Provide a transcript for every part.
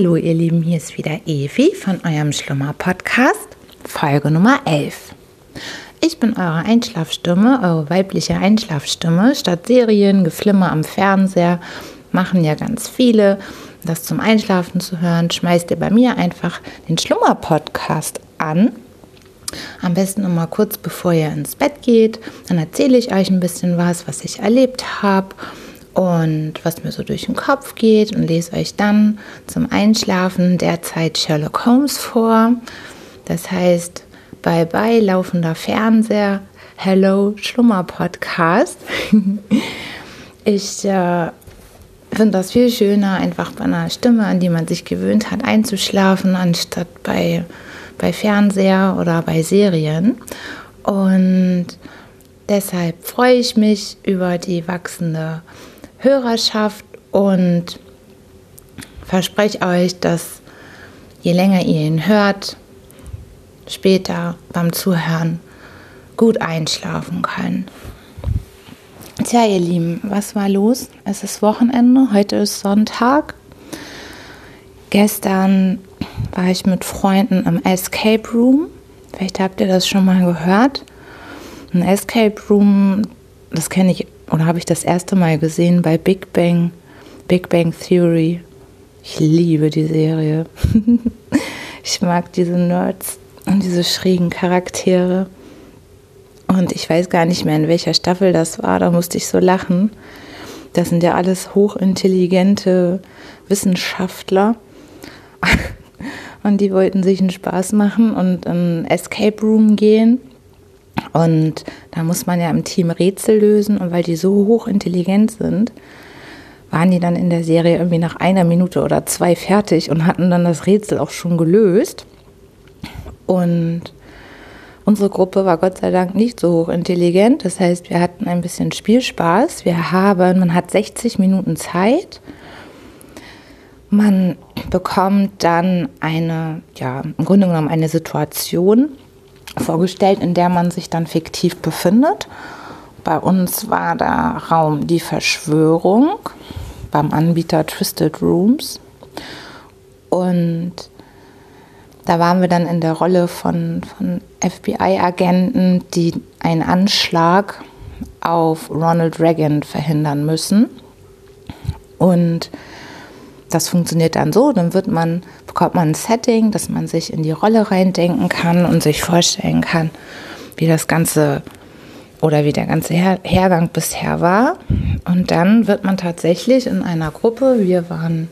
Hallo ihr Lieben, hier ist wieder Evi von eurem Schlummer-Podcast, Folge Nummer 11. Ich bin eure Einschlafstimme, eure weibliche Einschlafstimme. Statt Serien, Geflimmer am Fernseher machen ja ganz viele. Das zum Einschlafen zu hören, schmeißt ihr bei mir einfach den Schlummer-Podcast an. Am besten immer kurz bevor ihr ins Bett geht. Dann erzähle ich euch ein bisschen was, was ich erlebt habe und was mir so durch den Kopf geht und lese euch dann zum Einschlafen derzeit Sherlock Holmes vor. Das heißt, bye bye laufender Fernseher, hello Schlummer-Podcast. ich äh, finde das viel schöner, einfach bei einer Stimme, an die man sich gewöhnt hat, einzuschlafen, anstatt bei, bei Fernseher oder bei Serien. Und deshalb freue ich mich über die wachsende Hörerschaft und verspreche euch, dass je länger ihr ihn hört, später beim Zuhören gut einschlafen können. Tja, ihr Lieben, was war los? Es ist Wochenende, heute ist Sonntag. Gestern war ich mit Freunden im Escape Room. Vielleicht habt ihr das schon mal gehört. Ein Escape Room, das kenne ich oder habe ich das erste Mal gesehen bei Big Bang, Big Bang Theory. Ich liebe die Serie. ich mag diese Nerds und diese schrägen Charaktere. Und ich weiß gar nicht mehr, in welcher Staffel das war. Da musste ich so lachen. Das sind ja alles hochintelligente Wissenschaftler. Und die wollten sich einen Spaß machen und in ein Escape Room gehen. Und da muss man ja im Team Rätsel lösen und weil die so hochintelligent sind, waren die dann in der Serie irgendwie nach einer Minute oder zwei fertig und hatten dann das Rätsel auch schon gelöst. Und unsere Gruppe war Gott sei Dank nicht so hochintelligent. Das heißt, wir hatten ein bisschen Spielspaß. Wir haben, man hat 60 Minuten Zeit. Man bekommt dann eine, ja, im Grunde genommen eine Situation vorgestellt, in der man sich dann fiktiv befindet. Bei uns war der Raum die Verschwörung beim Anbieter Twisted Rooms. Und da waren wir dann in der Rolle von, von FBI-Agenten, die einen Anschlag auf Ronald Reagan verhindern müssen. Und das funktioniert dann so, dann wird man, bekommt man ein Setting, dass man sich in die Rolle reindenken kann und sich vorstellen kann, wie das Ganze oder wie der ganze Her Hergang bisher war. Und dann wird man tatsächlich in einer Gruppe, wir waren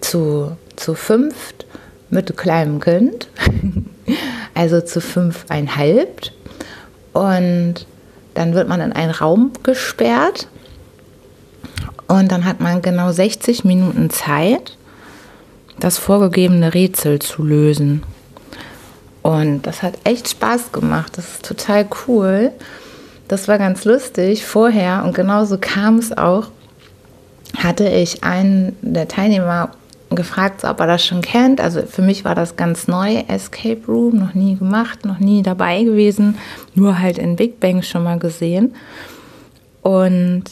zu, zu fünft mit kleinem Kind, also zu fünfeinhalb. Und dann wird man in einen Raum gesperrt und dann hat man genau 60 Minuten Zeit, das vorgegebene Rätsel zu lösen. Und das hat echt Spaß gemacht. Das ist total cool. Das war ganz lustig vorher und genauso kam es auch. Hatte ich einen der Teilnehmer gefragt, ob er das schon kennt. Also für mich war das ganz neu, Escape Room, noch nie gemacht, noch nie dabei gewesen, nur halt in Big Bang schon mal gesehen. Und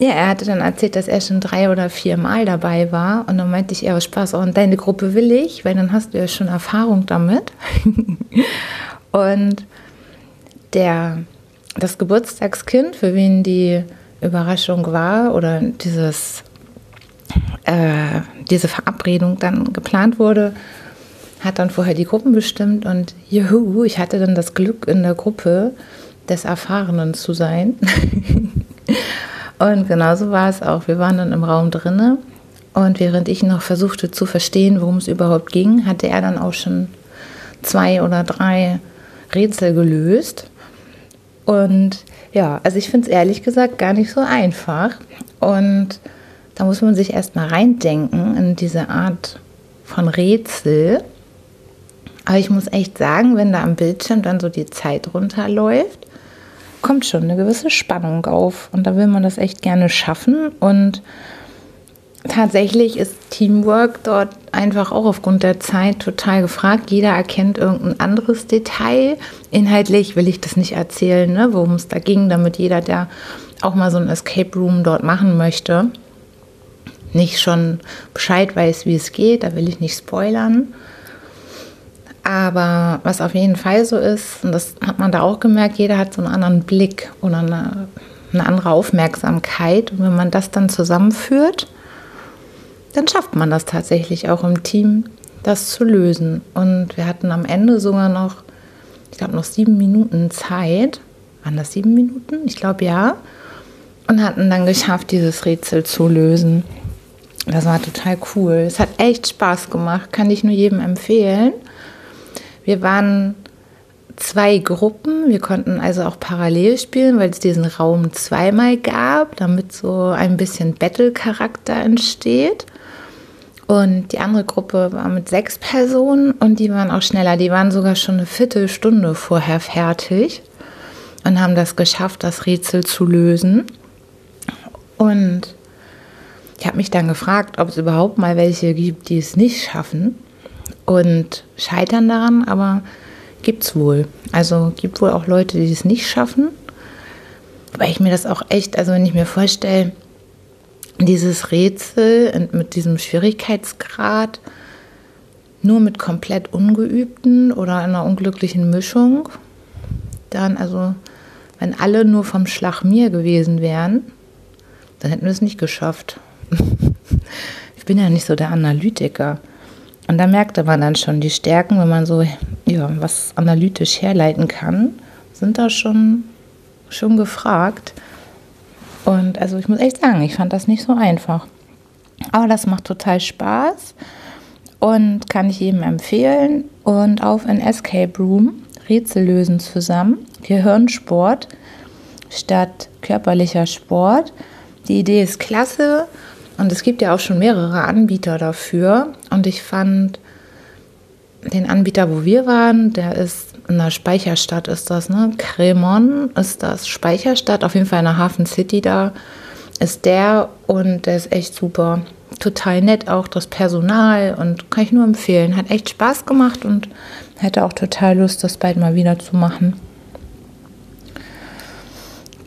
ja, er hatte dann erzählt, dass er schon drei oder vier Mal dabei war. Und dann meinte ich, ja, Spaß, auch in deine Gruppe will ich, weil dann hast du ja schon Erfahrung damit. und der, das Geburtstagskind, für wen die Überraschung war oder dieses, äh, diese Verabredung dann geplant wurde, hat dann vorher die Gruppen bestimmt und juhu, ich hatte dann das Glück in der Gruppe des Erfahrenen zu sein. Und genauso war es auch. Wir waren dann im Raum drinne und während ich noch versuchte zu verstehen, worum es überhaupt ging, hatte er dann auch schon zwei oder drei Rätsel gelöst. Und ja, also ich finde es ehrlich gesagt gar nicht so einfach. Und da muss man sich erstmal reindenken in diese Art von Rätsel. Aber ich muss echt sagen, wenn da am Bildschirm dann so die Zeit runterläuft, kommt schon eine gewisse Spannung auf und da will man das echt gerne schaffen und tatsächlich ist Teamwork dort einfach auch aufgrund der Zeit total gefragt. Jeder erkennt irgendein anderes Detail. Inhaltlich will ich das nicht erzählen, ne, worum es da ging, damit jeder, der auch mal so ein Escape Room dort machen möchte, nicht schon Bescheid weiß, wie es geht. Da will ich nicht spoilern. Aber was auf jeden Fall so ist, und das hat man da auch gemerkt, jeder hat so einen anderen Blick oder eine, eine andere Aufmerksamkeit. Und wenn man das dann zusammenführt, dann schafft man das tatsächlich auch im Team, das zu lösen. Und wir hatten am Ende sogar noch, ich glaube, noch sieben Minuten Zeit. Waren das sieben Minuten? Ich glaube ja. Und hatten dann geschafft, dieses Rätsel zu lösen. Das war total cool. Es hat echt Spaß gemacht, kann ich nur jedem empfehlen. Wir waren zwei Gruppen. Wir konnten also auch parallel spielen, weil es diesen Raum zweimal gab, damit so ein bisschen Battle-Charakter entsteht. Und die andere Gruppe war mit sechs Personen und die waren auch schneller. Die waren sogar schon eine Viertelstunde vorher fertig und haben das geschafft, das Rätsel zu lösen. Und ich habe mich dann gefragt, ob es überhaupt mal welche gibt, die es nicht schaffen und scheitern daran, aber gibt es wohl. Also gibt wohl auch Leute, die es nicht schaffen. Weil ich mir das auch echt, also wenn ich mir vorstelle, dieses Rätsel mit diesem Schwierigkeitsgrad nur mit komplett ungeübten oder einer unglücklichen Mischung, dann also, wenn alle nur vom Schlag mir gewesen wären, dann hätten wir es nicht geschafft. ich bin ja nicht so der Analytiker. Und da merkte man dann schon die Stärken, wenn man so ja, was analytisch herleiten kann, sind da schon, schon gefragt. Und also ich muss echt sagen, ich fand das nicht so einfach. Aber das macht total Spaß und kann ich jedem empfehlen. Und auf ein Escape Room Rätsel lösen zusammen. Gehirnsport statt körperlicher Sport. Die Idee ist klasse und es gibt ja auch schon mehrere Anbieter dafür. Und ich fand den Anbieter, wo wir waren, der ist in der Speicherstadt ist das, ne? Cremon ist das Speicherstadt, auf jeden Fall in der Hafen City da ist der und der ist echt super. Total nett auch das Personal und kann ich nur empfehlen. Hat echt Spaß gemacht und hätte auch total Lust, das bald mal wieder zu machen.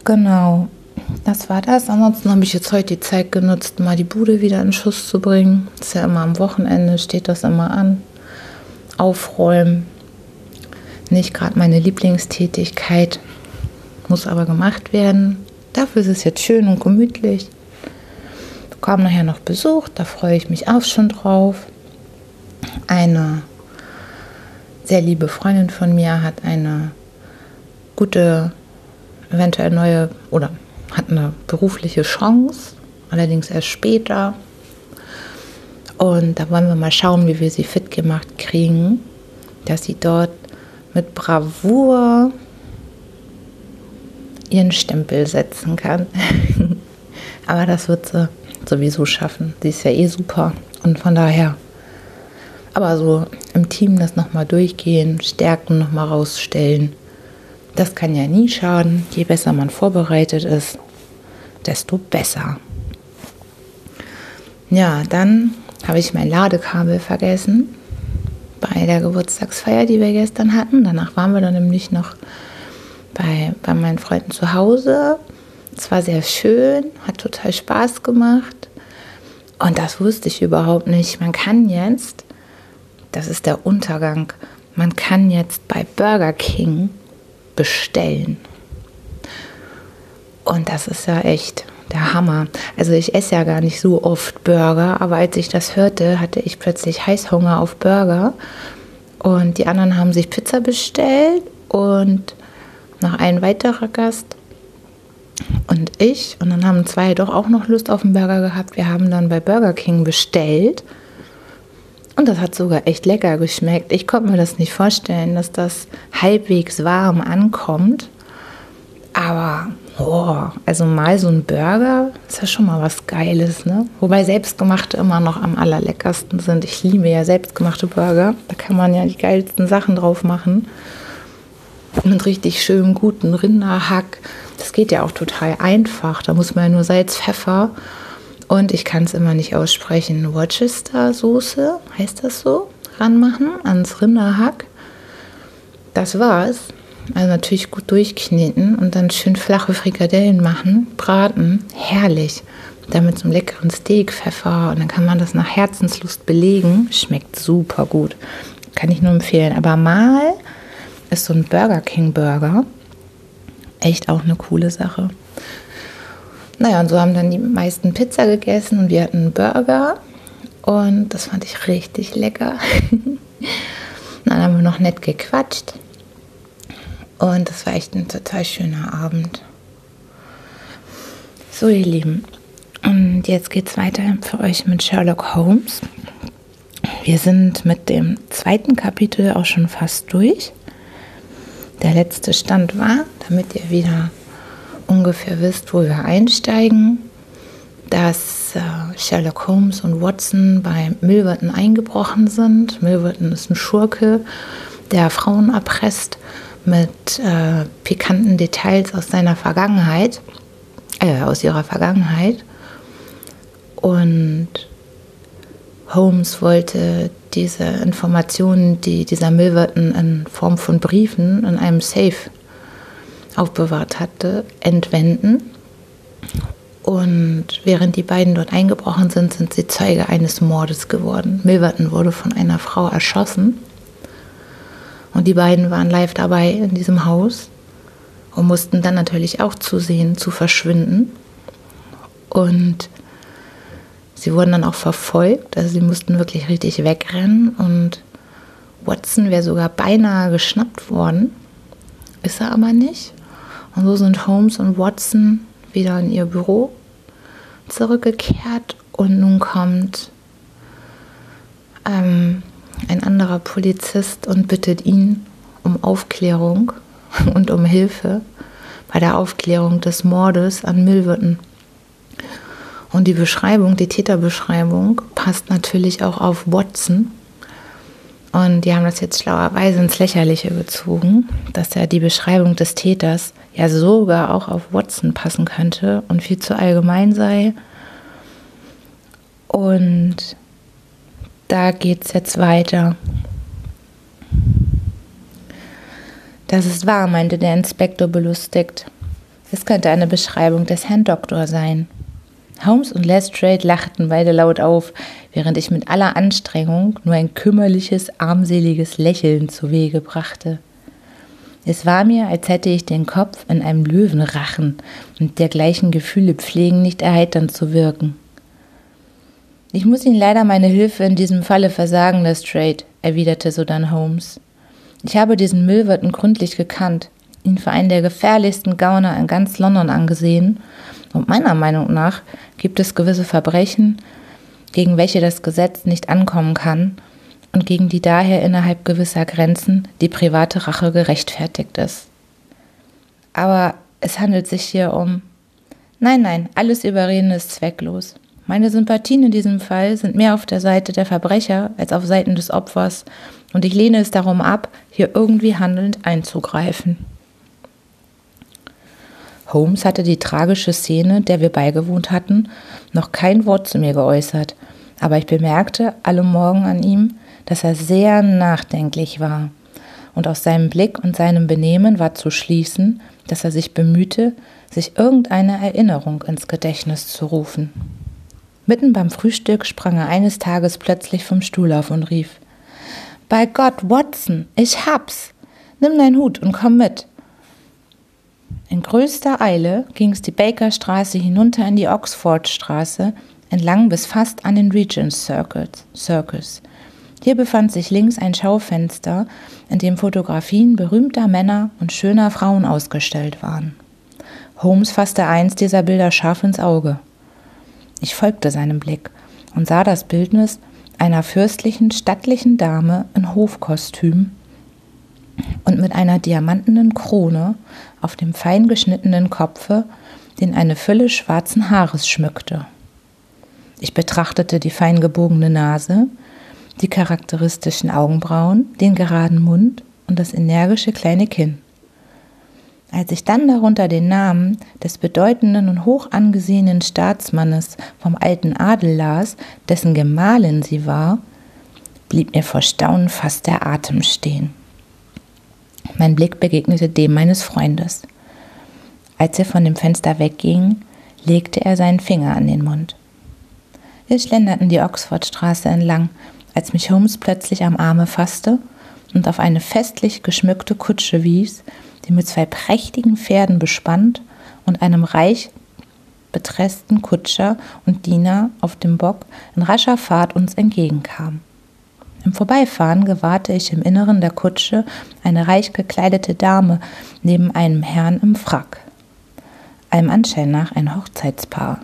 Genau, das war das. Ansonsten habe ich jetzt heute die Zeit genutzt, mal die Bude wieder in Schuss zu bringen. Ist ja immer am Wochenende, steht das immer an. Aufräumen, nicht gerade meine Lieblingstätigkeit, muss aber gemacht werden. Dafür ist es jetzt schön und gemütlich. Wir bekommen nachher noch Besuch, da freue ich mich auch schon drauf. Eine sehr liebe Freundin von mir hat eine gute, eventuell neue oder hat eine berufliche Chance, allerdings erst später. Und da wollen wir mal schauen, wie wir sie fit gemacht kriegen, dass sie dort mit Bravour ihren Stempel setzen kann. Aber das wird sie sowieso schaffen. Sie ist ja eh super. Und von daher, aber so im Team das nochmal durchgehen, Stärken nochmal rausstellen, das kann ja nie schaden. Je besser man vorbereitet ist, desto besser. Ja, dann habe ich mein Ladekabel vergessen bei der Geburtstagsfeier, die wir gestern hatten. Danach waren wir dann nämlich noch bei, bei meinen Freunden zu Hause. Es war sehr schön, hat total Spaß gemacht. Und das wusste ich überhaupt nicht. Man kann jetzt, das ist der Untergang, man kann jetzt bei Burger King bestellen. Und das ist ja echt der Hammer. Also ich esse ja gar nicht so oft Burger, aber als ich das hörte, hatte ich plötzlich Heißhunger auf Burger. Und die anderen haben sich Pizza bestellt und noch ein weiterer Gast und ich. Und dann haben zwei doch auch noch Lust auf einen Burger gehabt. Wir haben dann bei Burger King bestellt. Und das hat sogar echt lecker geschmeckt. Ich konnte mir das nicht vorstellen, dass das halbwegs warm ankommt. Aber Oh, also mal so ein Burger ist ja schon mal was Geiles, ne? Wobei selbstgemachte immer noch am allerleckersten sind. Ich liebe ja selbstgemachte Burger. Da kann man ja die geilsten Sachen drauf machen. Mit richtig schönem, guten Rinderhack. Das geht ja auch total einfach. Da muss man ja nur Salz, Pfeffer und ich kann es immer nicht aussprechen. Worcester-Soße, heißt das so? Ranmachen ans Rinderhack. Das war's. Also natürlich gut durchkneten und dann schön flache Frikadellen machen, braten. Herrlich. Dann mit so einem leckeren Steak, Pfeffer und dann kann man das nach Herzenslust belegen. Schmeckt super gut. Kann ich nur empfehlen. Aber mal ist so ein Burger King Burger echt auch eine coole Sache. Naja, und so haben dann die meisten Pizza gegessen und wir hatten einen Burger. Und das fand ich richtig lecker. dann haben wir noch nett gequatscht. Und das war echt ein total schöner Abend. So, ihr Lieben. Und jetzt geht es weiter für euch mit Sherlock Holmes. Wir sind mit dem zweiten Kapitel auch schon fast durch. Der letzte Stand war, damit ihr wieder ungefähr wisst, wo wir einsteigen, dass äh, Sherlock Holmes und Watson bei Milverton eingebrochen sind. Milverton ist ein Schurke, der Frauen erpresst mit äh, pikanten Details aus seiner Vergangenheit, äh, aus ihrer Vergangenheit. Und Holmes wollte diese Informationen, die dieser Milverton in Form von Briefen in einem Safe aufbewahrt hatte, entwenden. Und während die beiden dort eingebrochen sind, sind sie Zeuge eines Mordes geworden. Milverton wurde von einer Frau erschossen. Und die beiden waren live dabei in diesem Haus und mussten dann natürlich auch zusehen, zu verschwinden. Und sie wurden dann auch verfolgt, also sie mussten wirklich richtig wegrennen. Und Watson wäre sogar beinahe geschnappt worden, ist er aber nicht. Und so sind Holmes und Watson wieder in ihr Büro zurückgekehrt und nun kommt ähm, ein anderer Polizist und bittet ihn um Aufklärung und um Hilfe bei der Aufklärung des Mordes an Milverton. Und die Beschreibung, die Täterbeschreibung, passt natürlich auch auf Watson. Und die haben das jetzt schlauerweise ins Lächerliche gezogen, dass ja die Beschreibung des Täters ja sogar auch auf Watson passen könnte und viel zu allgemein sei. Und da geht es jetzt weiter. Das ist wahr, meinte der Inspektor belustigt. Es könnte eine Beschreibung des Herrn Doktor sein. Holmes und Lestrade lachten beide laut auf, während ich mit aller Anstrengung nur ein kümmerliches, armseliges Lächeln zu Wege brachte. Es war mir, als hätte ich den Kopf in einem Löwenrachen und dergleichen Gefühle pflegen nicht erheiternd zu wirken. Ich muss Ihnen leider meine Hilfe in diesem Falle versagen, Lestrade, erwiderte sodann Holmes. Ich habe diesen Milverton gründlich gekannt, ihn für einen der gefährlichsten Gauner in ganz London angesehen, und meiner Meinung nach gibt es gewisse Verbrechen, gegen welche das Gesetz nicht ankommen kann und gegen die daher innerhalb gewisser Grenzen die private Rache gerechtfertigt ist. Aber es handelt sich hier um. Nein, nein, alles Überreden ist zwecklos. Meine Sympathien in diesem Fall sind mehr auf der Seite der Verbrecher als auf Seiten des Opfers, und ich lehne es darum ab, hier irgendwie handelnd einzugreifen. Holmes hatte die tragische Szene, der wir beigewohnt hatten, noch kein Wort zu mir geäußert, aber ich bemerkte alle Morgen an ihm, dass er sehr nachdenklich war, und aus seinem Blick und seinem Benehmen war zu schließen, dass er sich bemühte, sich irgendeine Erinnerung ins Gedächtnis zu rufen. Mitten beim Frühstück sprang er eines Tages plötzlich vom Stuhl auf und rief Bei Gott, Watson, ich hab's. Nimm deinen Hut und komm mit. In größter Eile ging es die Bakerstraße hinunter in die Oxfordstraße, entlang bis fast an den Regents Circus. Hier befand sich links ein Schaufenster, in dem Fotografien berühmter Männer und schöner Frauen ausgestellt waren. Holmes fasste eins dieser Bilder scharf ins Auge. Ich folgte seinem Blick und sah das Bildnis einer fürstlichen, stattlichen Dame in Hofkostüm und mit einer diamantenen Krone auf dem fein geschnittenen Kopfe, den eine Fülle schwarzen Haares schmückte. Ich betrachtete die fein gebogene Nase, die charakteristischen Augenbrauen, den geraden Mund und das energische kleine Kinn. Als ich dann darunter den Namen des bedeutenden und hoch angesehenen Staatsmannes vom alten Adel las, dessen Gemahlin sie war, blieb mir vor Staunen fast der Atem stehen. Mein Blick begegnete dem meines Freundes. Als er von dem Fenster wegging, legte er seinen Finger an den Mund. Wir schlenderten die Oxfordstraße entlang, als mich Holmes plötzlich am Arme fasste und auf eine festlich geschmückte Kutsche wies, die mit zwei prächtigen Pferden bespannt und einem reich betressten Kutscher und Diener auf dem Bock in rascher Fahrt uns entgegenkam. Im Vorbeifahren gewahrte ich im Inneren der Kutsche eine reich gekleidete Dame neben einem Herrn im Frack. Allem Anschein nach ein Hochzeitspaar.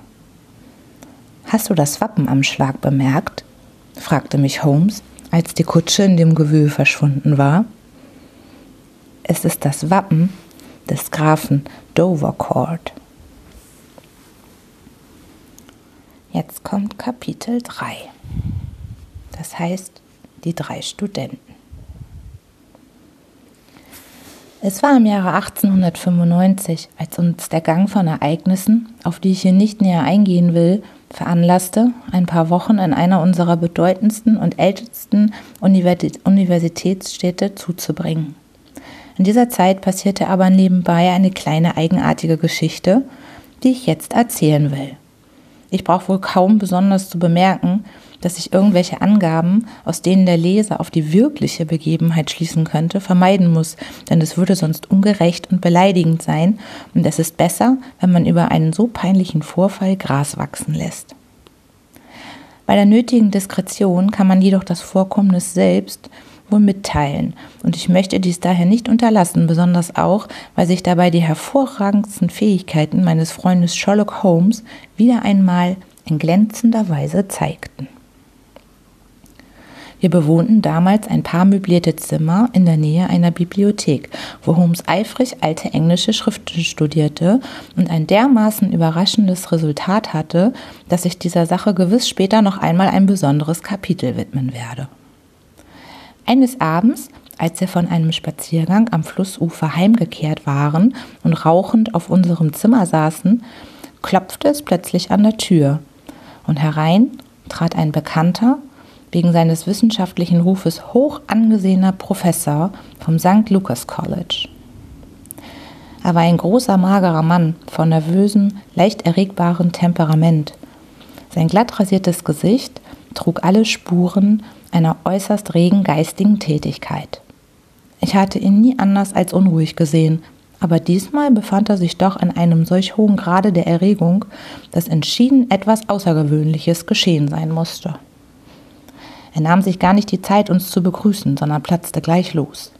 Hast du das Wappen am Schlag bemerkt? fragte mich Holmes, als die Kutsche in dem Gewühl verschwunden war. Es ist das Wappen des Grafen Dovercourt. Jetzt kommt Kapitel 3. Das heißt, die drei Studenten. Es war im Jahre 1895, als uns der Gang von Ereignissen, auf die ich hier nicht näher eingehen will, veranlasste, ein paar Wochen in einer unserer bedeutendsten und ältesten Universitätsstädte zuzubringen. In dieser Zeit passierte aber nebenbei eine kleine eigenartige Geschichte, die ich jetzt erzählen will. Ich brauche wohl kaum besonders zu bemerken, dass ich irgendwelche Angaben, aus denen der Leser auf die wirkliche Begebenheit schließen könnte, vermeiden muss, denn es würde sonst ungerecht und beleidigend sein, und es ist besser, wenn man über einen so peinlichen Vorfall Gras wachsen lässt. Bei der nötigen Diskretion kann man jedoch das Vorkommnis selbst wohl mitteilen. Und ich möchte dies daher nicht unterlassen, besonders auch, weil sich dabei die hervorragendsten Fähigkeiten meines Freundes Sherlock Holmes wieder einmal in glänzender Weise zeigten. Wir bewohnten damals ein paar möblierte Zimmer in der Nähe einer Bibliothek, wo Holmes eifrig alte englische Schriften studierte und ein dermaßen überraschendes Resultat hatte, dass ich dieser Sache gewiss später noch einmal ein besonderes Kapitel widmen werde. Eines Abends, als wir von einem Spaziergang am Flussufer heimgekehrt waren und rauchend auf unserem Zimmer saßen, klopfte es plötzlich an der Tür, und herein trat ein bekannter, wegen seines wissenschaftlichen Rufes hoch angesehener Professor vom St. Lucas College. Er war ein großer, magerer Mann von nervösem, leicht erregbaren Temperament. Sein glatt rasiertes Gesicht trug alle Spuren einer äußerst regen geistigen Tätigkeit. Ich hatte ihn nie anders als unruhig gesehen, aber diesmal befand er sich doch in einem solch hohen Grade der Erregung, dass entschieden etwas Außergewöhnliches geschehen sein musste. Er nahm sich gar nicht die Zeit, uns zu begrüßen, sondern platzte gleich los.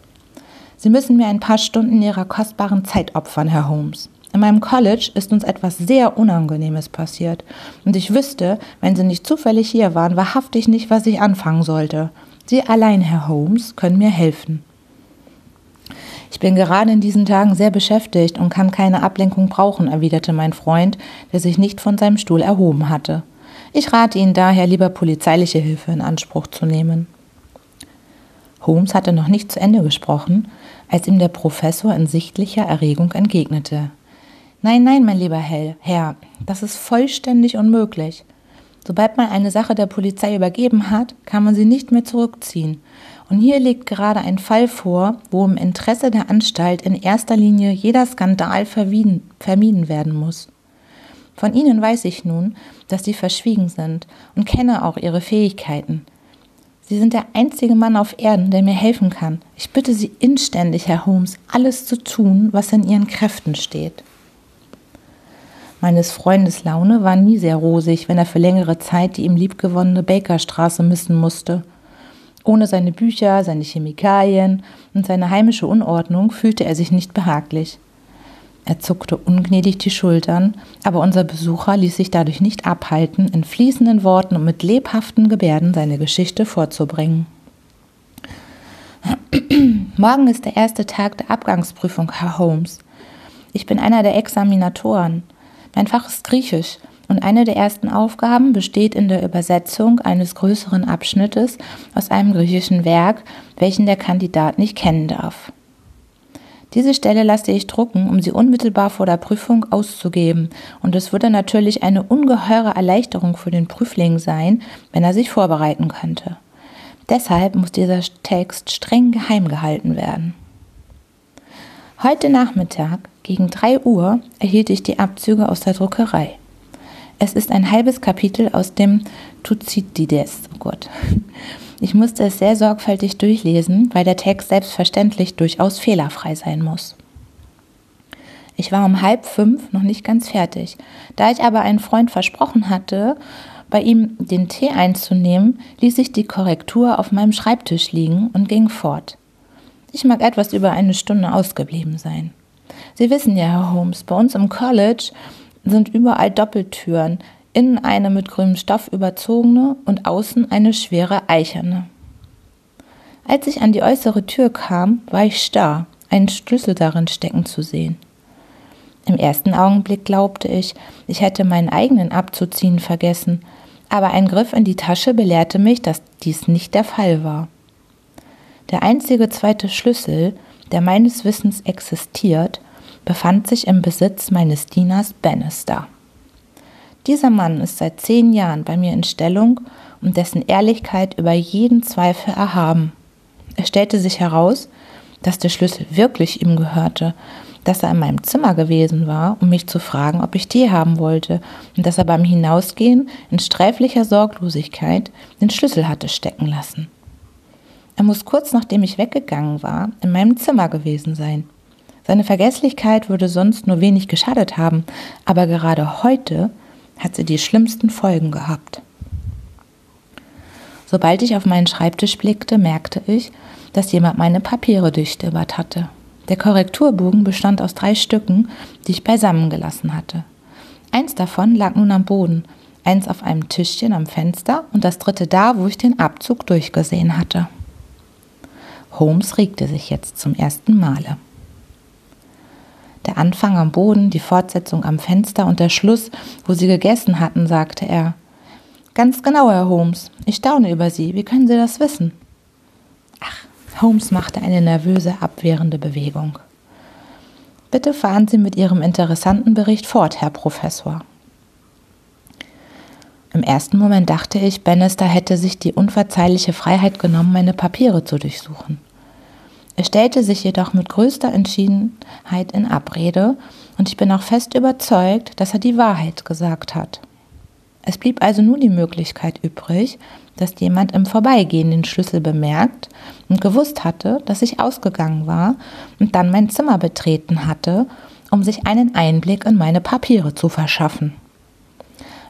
Sie müssen mir ein paar Stunden Ihrer kostbaren Zeit opfern, Herr Holmes. In meinem College ist uns etwas sehr Unangenehmes passiert. Und ich wüsste, wenn Sie nicht zufällig hier waren, wahrhaftig nicht, was ich anfangen sollte. Sie allein, Herr Holmes, können mir helfen. Ich bin gerade in diesen Tagen sehr beschäftigt und kann keine Ablenkung brauchen, erwiderte mein Freund, der sich nicht von seinem Stuhl erhoben hatte. Ich rate Ihnen daher, lieber polizeiliche Hilfe in Anspruch zu nehmen. Holmes hatte noch nicht zu Ende gesprochen, als ihm der Professor in sichtlicher Erregung entgegnete. Nein, nein, mein lieber Herr, das ist vollständig unmöglich. Sobald man eine Sache der Polizei übergeben hat, kann man sie nicht mehr zurückziehen. Und hier liegt gerade ein Fall vor, wo im Interesse der Anstalt in erster Linie jeder Skandal vermieden werden muss. Von Ihnen weiß ich nun, dass Sie verschwiegen sind und kenne auch Ihre Fähigkeiten. Sie sind der einzige Mann auf Erden, der mir helfen kann. Ich bitte Sie inständig, Herr Holmes, alles zu tun, was in Ihren Kräften steht. Meines Freundes Laune war nie sehr rosig, wenn er für längere Zeit die ihm liebgewonnene Bakerstraße missen musste. Ohne seine Bücher, seine Chemikalien und seine heimische Unordnung fühlte er sich nicht behaglich. Er zuckte ungnädig die Schultern, aber unser Besucher ließ sich dadurch nicht abhalten, in fließenden Worten und mit lebhaften Gebärden seine Geschichte vorzubringen. Morgen ist der erste Tag der Abgangsprüfung, Herr Holmes. Ich bin einer der Examinatoren. Mein Fach ist Griechisch und eine der ersten Aufgaben besteht in der Übersetzung eines größeren Abschnittes aus einem griechischen Werk, welchen der Kandidat nicht kennen darf. Diese Stelle lasse ich drucken, um sie unmittelbar vor der Prüfung auszugeben, und es würde natürlich eine ungeheure Erleichterung für den Prüfling sein, wenn er sich vorbereiten könnte. Deshalb muss dieser Text streng geheim gehalten werden. Heute Nachmittag gegen 3 Uhr erhielt ich die Abzüge aus der Druckerei. Es ist ein halbes Kapitel aus dem Thucydides. Oh Gott. Ich musste es sehr sorgfältig durchlesen, weil der Text selbstverständlich durchaus fehlerfrei sein muss. Ich war um halb fünf noch nicht ganz fertig. Da ich aber einen Freund versprochen hatte, bei ihm den Tee einzunehmen, ließ ich die Korrektur auf meinem Schreibtisch liegen und ging fort. Ich mag etwas über eine Stunde ausgeblieben sein. Sie wissen ja, Herr Holmes, bei uns im College sind überall Doppeltüren, innen eine mit grünem Stoff überzogene und außen eine schwere eicherne. Als ich an die äußere Tür kam, war ich starr, einen Schlüssel darin stecken zu sehen. Im ersten Augenblick glaubte ich, ich hätte meinen eigenen abzuziehen vergessen, aber ein Griff in die Tasche belehrte mich, dass dies nicht der Fall war. Der einzige zweite Schlüssel, der meines Wissens existiert, befand sich im Besitz meines Dieners Bannister. Dieser Mann ist seit zehn Jahren bei mir in Stellung und dessen Ehrlichkeit über jeden Zweifel erhaben. Es stellte sich heraus, dass der Schlüssel wirklich ihm gehörte dass er in meinem Zimmer gewesen war, um mich zu fragen, ob ich Tee haben wollte, und dass er beim Hinausgehen in sträflicher Sorglosigkeit den Schlüssel hatte stecken lassen. Er muss kurz nachdem ich weggegangen war, in meinem Zimmer gewesen sein. Seine Vergesslichkeit würde sonst nur wenig geschadet haben, aber gerade heute hat sie die schlimmsten Folgen gehabt. Sobald ich auf meinen Schreibtisch blickte, merkte ich, dass jemand meine Papiere durchstöbert hatte. Der Korrekturbogen bestand aus drei Stücken, die ich beisammen gelassen hatte. Eins davon lag nun am Boden, eins auf einem Tischchen am Fenster und das dritte da, wo ich den Abzug durchgesehen hatte. Holmes regte sich jetzt zum ersten Male. Anfang am Boden, die Fortsetzung am Fenster und der Schluss, wo Sie gegessen hatten, sagte er. Ganz genau, Herr Holmes. Ich staune über Sie. Wie können Sie das wissen? Ach, Holmes machte eine nervöse, abwehrende Bewegung. Bitte fahren Sie mit Ihrem interessanten Bericht fort, Herr Professor. Im ersten Moment dachte ich, Bannister hätte sich die unverzeihliche Freiheit genommen, meine Papiere zu durchsuchen. Er stellte sich jedoch mit größter Entschiedenheit in Abrede, und ich bin auch fest überzeugt, dass er die Wahrheit gesagt hat. Es blieb also nur die Möglichkeit übrig, dass jemand im Vorbeigehen den Schlüssel bemerkt und gewusst hatte, dass ich ausgegangen war und dann mein Zimmer betreten hatte, um sich einen Einblick in meine Papiere zu verschaffen.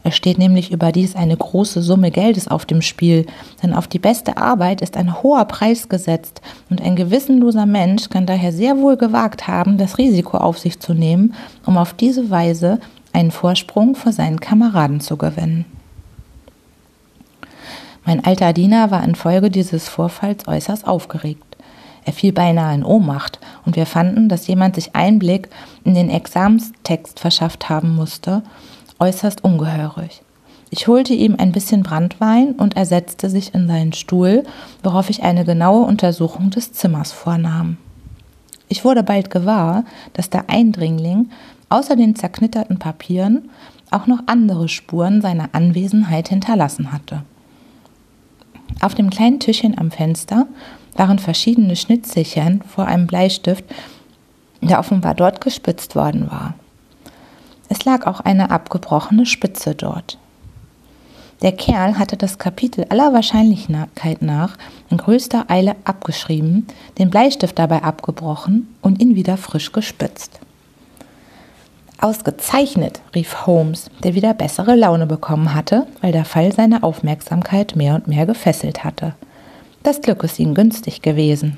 Es steht nämlich überdies eine große Summe Geldes auf dem Spiel, denn auf die beste Arbeit ist ein hoher Preis gesetzt und ein gewissenloser Mensch kann daher sehr wohl gewagt haben, das Risiko auf sich zu nehmen, um auf diese Weise einen Vorsprung vor seinen Kameraden zu gewinnen. Mein alter Diener war infolge dieses Vorfalls äußerst aufgeregt. Er fiel beinahe in Ohnmacht, und wir fanden, dass jemand sich Einblick in den Examenstext verschafft haben musste, äußerst ungehörig. Ich holte ihm ein bisschen Brandwein und er setzte sich in seinen Stuhl, worauf ich eine genaue Untersuchung des Zimmers vornahm. Ich wurde bald gewahr, dass der Eindringling außer den zerknitterten Papieren auch noch andere Spuren seiner Anwesenheit hinterlassen hatte. Auf dem kleinen Tischchen am Fenster waren verschiedene Schnitzelchen vor einem Bleistift, der offenbar dort gespitzt worden war. Es lag auch eine abgebrochene Spitze dort. Der Kerl hatte das Kapitel aller Wahrscheinlichkeit nach in größter Eile abgeschrieben, den Bleistift dabei abgebrochen und ihn wieder frisch gespitzt. Ausgezeichnet, rief Holmes, der wieder bessere Laune bekommen hatte, weil der Fall seine Aufmerksamkeit mehr und mehr gefesselt hatte. Das Glück ist Ihnen günstig gewesen.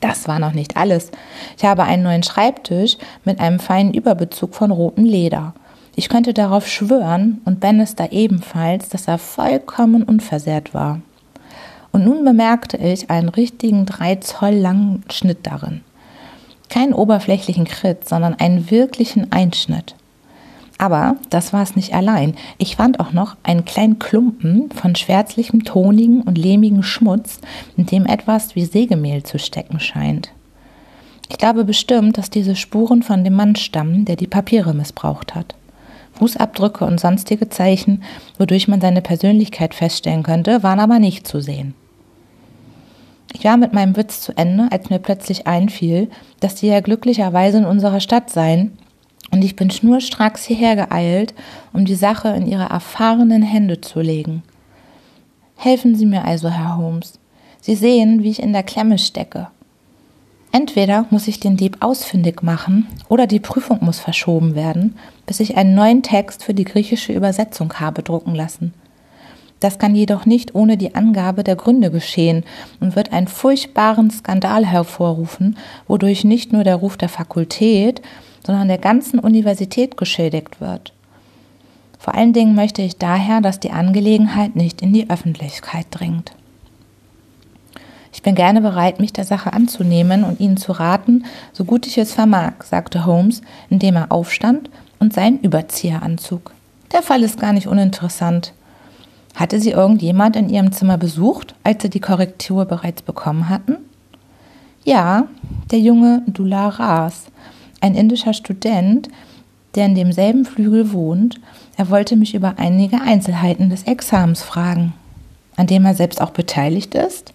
Das war noch nicht alles. Ich habe einen neuen Schreibtisch mit einem feinen Überbezug von rotem Leder. Ich könnte darauf schwören, und Bannister ebenfalls, dass er vollkommen unversehrt war. Und nun bemerkte ich einen richtigen drei Zoll langen Schnitt darin. Keinen oberflächlichen Krit, sondern einen wirklichen Einschnitt. Aber das war es nicht allein. Ich fand auch noch einen kleinen Klumpen von schwärzlichem, tonigen und lehmigem Schmutz, in dem etwas wie Sägemehl zu stecken scheint. Ich glaube bestimmt, dass diese Spuren von dem Mann stammen, der die Papiere missbraucht hat. Fußabdrücke und sonstige Zeichen, wodurch man seine Persönlichkeit feststellen könnte, waren aber nicht zu sehen. Ich war mit meinem Witz zu Ende, als mir plötzlich einfiel, dass sie ja glücklicherweise in unserer Stadt seien, und ich bin schnurstracks hierher geeilt, um die Sache in ihre erfahrenen Hände zu legen. Helfen Sie mir also, Herr Holmes. Sie sehen, wie ich in der Klemme stecke. Entweder muss ich den Dieb ausfindig machen oder die Prüfung muss verschoben werden, bis ich einen neuen Text für die griechische Übersetzung habe drucken lassen. Das kann jedoch nicht ohne die Angabe der Gründe geschehen und wird einen furchtbaren Skandal hervorrufen, wodurch nicht nur der Ruf der Fakultät, sondern der ganzen Universität geschädigt wird. Vor allen Dingen möchte ich daher, dass die Angelegenheit nicht in die Öffentlichkeit dringt. Ich bin gerne bereit, mich der Sache anzunehmen und Ihnen zu raten, so gut ich es vermag, sagte Holmes, indem er aufstand und seinen Überzieher anzog. Der Fall ist gar nicht uninteressant. Hatte sie irgendjemand in ihrem Zimmer besucht, als sie die Korrektur bereits bekommen hatten? Ja, der junge Dullah Ras, ein indischer Student, der in demselben Flügel wohnt. Er wollte mich über einige Einzelheiten des Examens fragen, an dem er selbst auch beteiligt ist.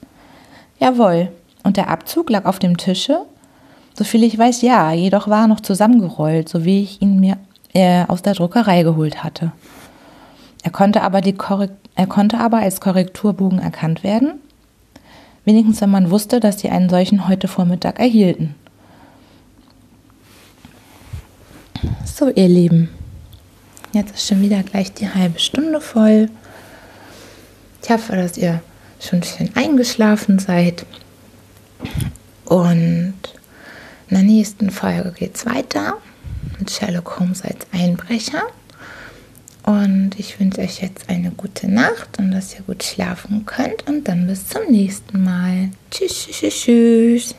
Jawohl, und der Abzug lag auf dem Tische? Soviel ich weiß, ja, jedoch war er noch zusammengerollt, so wie ich ihn mir äh, aus der Druckerei geholt hatte. Er konnte aber die er konnte aber als Korrekturbogen erkannt werden, wenigstens wenn man wusste, dass sie einen solchen heute Vormittag erhielten. So, ihr Lieben, jetzt ist schon wieder gleich die halbe Stunde voll. Ich hoffe, dass ihr schon bisschen eingeschlafen seid. Und in der nächsten Folge geht es weiter mit Sherlock Holmes als Einbrecher. Und ich wünsche euch jetzt eine gute Nacht und dass ihr gut schlafen könnt. Und dann bis zum nächsten Mal. Tschüss, tschüss, tschüss.